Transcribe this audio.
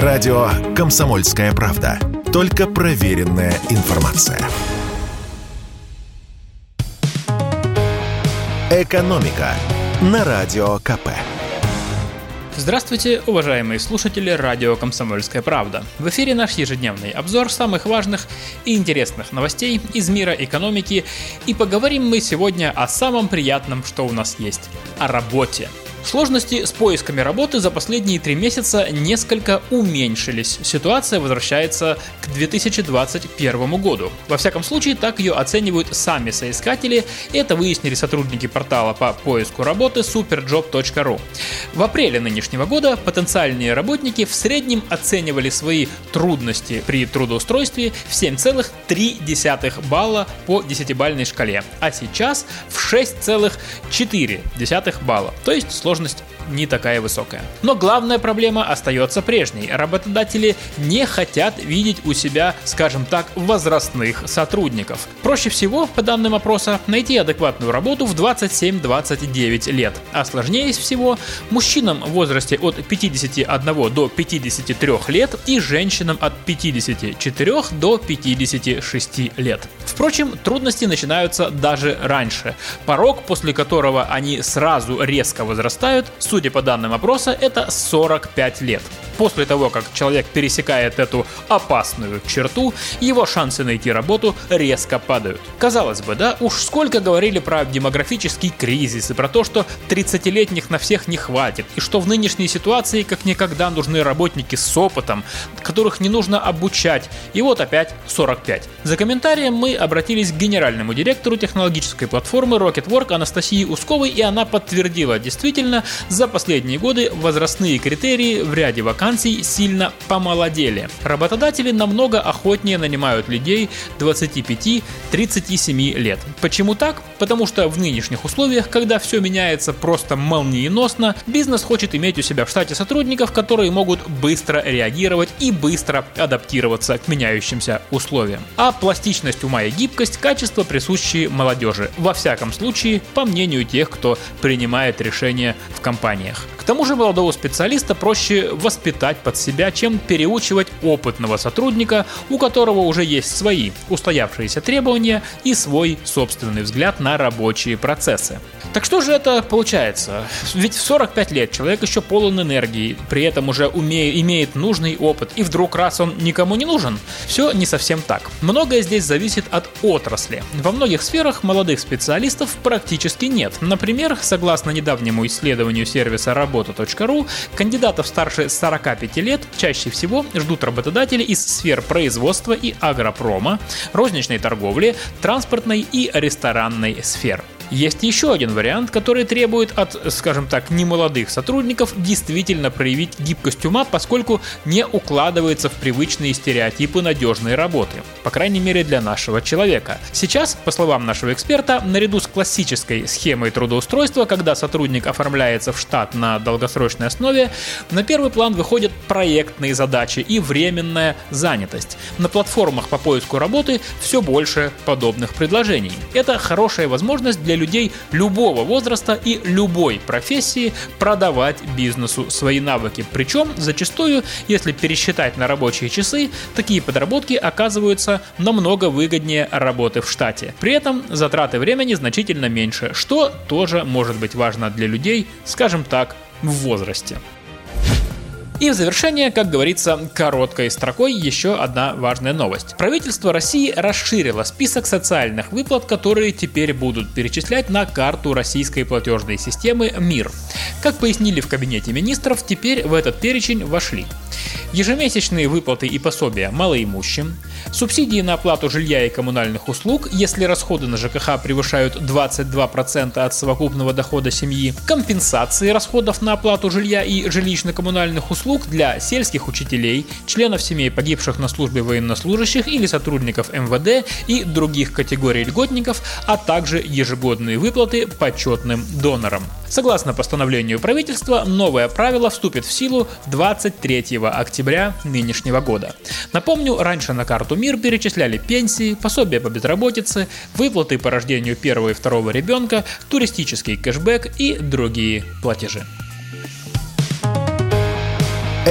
Радио «Комсомольская правда». Только проверенная информация. «Экономика» на Радио КП. Здравствуйте, уважаемые слушатели радио «Комсомольская правда». В эфире наш ежедневный обзор самых важных и интересных новостей из мира экономики. И поговорим мы сегодня о самом приятном, что у нас есть – о работе – Сложности с поисками работы за последние три месяца несколько уменьшились. Ситуация возвращается к 2021 году. Во всяком случае, так ее оценивают сами соискатели. Это выяснили сотрудники портала по поиску работы superjob.ru. В апреле нынешнего года потенциальные работники в среднем оценивали свои трудности при трудоустройстве в 7,3 балла по 10-бальной шкале, а сейчас в 6,4 балла. То есть сложность сложность не такая высокая. Но главная проблема остается прежней. Работодатели не хотят видеть у себя, скажем так, возрастных сотрудников. Проще всего, по данным опроса, найти адекватную работу в 27-29 лет. А сложнее всего мужчинам в возрасте от 51 до 53 лет и женщинам от 54 до 56 лет. Впрочем, трудности начинаются даже раньше. Порог, после которого они сразу резко возрастают, судя по данным опроса, это 45 лет. После того, как человек пересекает эту опасную черту, его шансы найти работу резко падают. Казалось бы, да, уж сколько говорили про демографический кризис и про то, что 30-летних на всех не хватит, и что в нынешней ситуации как никогда нужны работники с опытом, которых не нужно обучать, и вот опять 45. За комментарием мы обратились к генеральному директору технологической платформы Rocketwork Анастасии Усковой, и она подтвердила, действительно, за последние годы возрастные критерии в ряде вакансий сильно помолодели. Работодатели намного охотнее нанимают людей 25-37 лет. Почему так? Потому что в нынешних условиях, когда все меняется просто молниеносно, бизнес хочет иметь у себя в штате сотрудников, которые могут быстро реагировать и быстро адаптироваться к меняющимся условиям. А пластичность ума и гибкость – качества, присущие молодежи. Во всяком случае, по мнению тех, кто принимает решения в компаниях. К тому же молодого специалиста проще воспитать под себя, чем переучивать опытного сотрудника, у которого уже есть свои устоявшиеся требования и свой собственный взгляд на рабочие процессы. Так что же это получается? Ведь в 45 лет человек еще полон энергии, при этом уже умеет, имеет нужный опыт, и вдруг раз он никому не нужен? Все не совсем так. Многое здесь зависит от отрасли. Во многих сферах молодых специалистов практически нет. Например, согласно недавнему исследованию сервиса работа.ру, кандидатов старше 45 лет чаще всего ждут работодатели из сфер производства и агропрома, розничной торговли, транспортной и ресторанной сфер. Есть еще один вариант, который требует от, скажем так, немолодых сотрудников действительно проявить гибкость ума, поскольку не укладывается в привычные стереотипы надежной работы. По крайней мере для нашего человека. Сейчас, по словам нашего эксперта, наряду с классической схемой трудоустройства, когда сотрудник оформляется в штат на долгосрочной основе, на первый план выходят проектные задачи и временная занятость. На платформах по поиску работы все больше подобных предложений. Это хорошая возможность для людей любого возраста и любой профессии продавать бизнесу свои навыки. Причем зачастую, если пересчитать на рабочие часы, такие подработки оказываются намного выгоднее работы в штате. При этом затраты времени значительно меньше, что тоже может быть важно для людей, скажем так, в возрасте. И в завершение, как говорится, короткой строкой еще одна важная новость. Правительство России расширило список социальных выплат, которые теперь будут перечислять на карту российской платежной системы МИР. Как пояснили в кабинете министров, теперь в этот перечень вошли ежемесячные выплаты и пособия малоимущим, субсидии на оплату жилья и коммунальных услуг, если расходы на ЖКХ превышают 22% от совокупного дохода семьи, компенсации расходов на оплату жилья и жилищно-коммунальных услуг для сельских учителей, членов семей погибших на службе военнослужащих или сотрудников МВД и других категорий льготников, а также ежегодные выплаты почетным донорам. Согласно постановлению правительства, новое правило вступит в силу 23 октября нынешнего года. Напомню, раньше на карту МИР перечисляли пенсии, пособия по безработице, выплаты по рождению первого и второго ребенка, туристический кэшбэк и другие платежи.